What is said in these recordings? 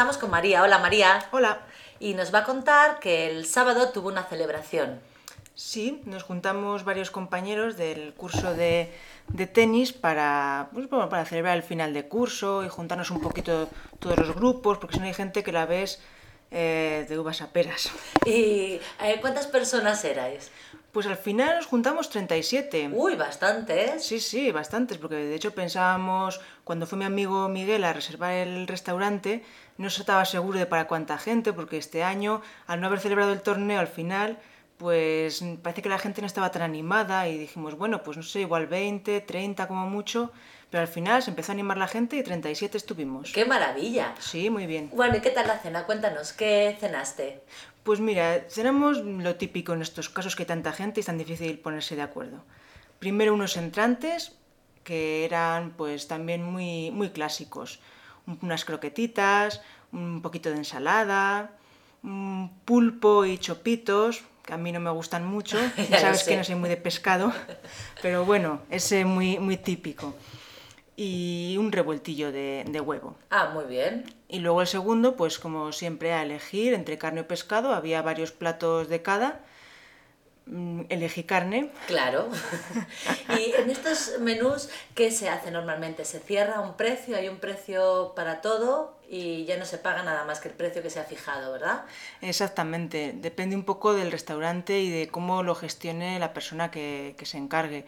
estamos con María. Hola María. Hola. Y nos va a contar que el sábado tuvo una celebración. Sí, nos juntamos varios compañeros del curso de, de tenis para, pues, bueno, para celebrar el final de curso y juntarnos un poquito todos los grupos, porque si no hay gente que la ves eh, de uvas a peras. ¿Y eh, cuántas personas erais? Pues al final nos juntamos 37. Uy, bastantes. Sí, sí, bastantes, porque de hecho pensábamos, cuando fue mi amigo Miguel a reservar el restaurante, no se estaba seguro de para cuánta gente, porque este año, al no haber celebrado el torneo al final, pues parece que la gente no estaba tan animada y dijimos, bueno, pues no sé, igual 20, 30 como mucho, pero al final se empezó a animar la gente y 37 estuvimos. ¡Qué maravilla! Sí, muy bien. Bueno, ¿y qué tal la cena? Cuéntanos, ¿qué cenaste? Pues mira, cenamos lo típico en estos casos que hay tanta gente y es tan difícil ponerse de acuerdo. Primero unos entrantes que eran pues también muy, muy clásicos. Unas croquetitas, un poquito de ensalada, un pulpo y chopitos, que a mí no me gustan mucho, ya sabes que no soy muy de pescado, pero bueno, ese muy, muy típico y un revueltillo de, de, huevo. Ah, muy bien. Y luego el segundo, pues como siempre, a elegir entre carne o pescado. Había varios platos de cada. Mm, elegí carne. Claro. y en estos menús, ¿qué se hace normalmente? ¿Se cierra un precio? ¿Hay un precio para todo? Y ya no se paga nada más que el precio que se ha fijado, ¿verdad? Exactamente. Depende un poco del restaurante y de cómo lo gestione la persona que, que se encargue.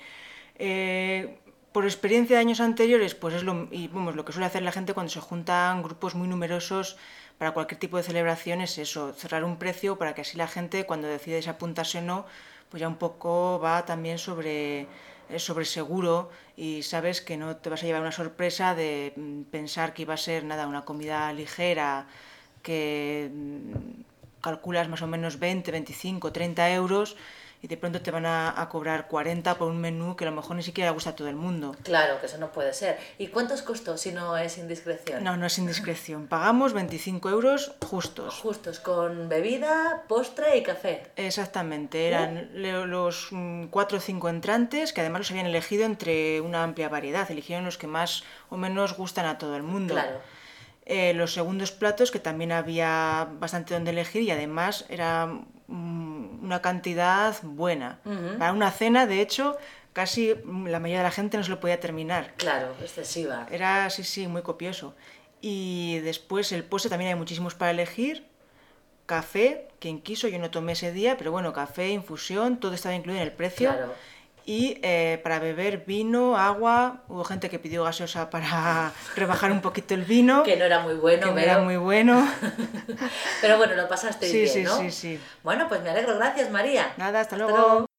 Eh, por experiencia de años anteriores, pues es lo, y, vamos, lo que suele hacer la gente cuando se juntan grupos muy numerosos para cualquier tipo de celebración es eso, cerrar un precio para que así la gente cuando decide si apuntarse o no, pues ya un poco va también sobre, eh, sobre seguro y sabes que no te vas a llevar una sorpresa de mm, pensar que iba a ser nada, una comida ligera que mm, calculas más o menos 20, 25, 30 euros y de pronto te van a, a, cobrar 40 por un menú que a lo mejor ni siquiera gusta a todo el mundo. Claro, que eso no puede ser. ¿Y cuántos costó si no es indiscreción? No, no es indiscreción. Pagamos 25 euros justos. Justos, con bebida, postre y café. Exactamente. Eran ¿Eh? los mm, cuatro o cinco entrantes que además los habían elegido entre una amplia variedad. Eligieron los que más o menos gustan a todo el mundo. Claro. Eh, los segundos platos, que también había bastante donde elegir y además era una cantidad buena. Uh -huh. Para una cena, de hecho, casi la mayoría de la gente no se lo podía terminar. Claro, excesiva. Era, sí, sí, muy copioso. Y después el postre también hay muchísimos para elegir. Café, quien quiso, yo no tomé ese día, pero bueno, café, infusión, todo estaba incluido en el precio. Claro. Y eh, para beber vino, agua, hubo gente que pidió gaseosa para rebajar un poquito el vino. Que no era muy bueno, que no era muy bueno. pero bueno, lo pasasteis sí, bien, sí, ¿no? Sí, sí, Bueno, pues me alegro. Gracias, María. Nada, hasta, hasta luego. luego.